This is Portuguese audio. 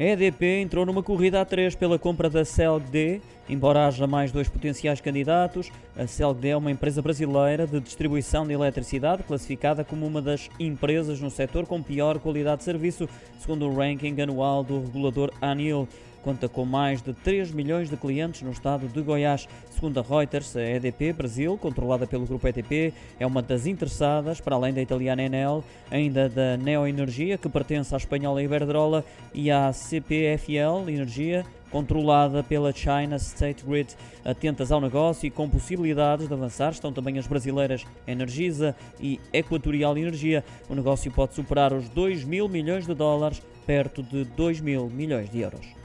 A EDP entrou numa corrida a três pela compra da CELGD, embora haja mais dois potenciais candidatos. A CELGD é uma empresa brasileira de distribuição de eletricidade, classificada como uma das empresas no setor com pior qualidade de serviço, segundo o ranking anual do regulador ANIL conta com mais de 3 milhões de clientes no estado de Goiás. Segundo a Reuters, a EDP Brasil, controlada pelo grupo EDP, é uma das interessadas, para além da italiana Enel, ainda da Neoenergia, que pertence à espanhola Iberdrola, e à CPFL Energia, controlada pela China State Grid. Atentas ao negócio e com possibilidades de avançar estão também as brasileiras Energisa e Equatorial Energia. O negócio pode superar os 2 mil milhões de dólares, perto de 2 mil milhões de euros.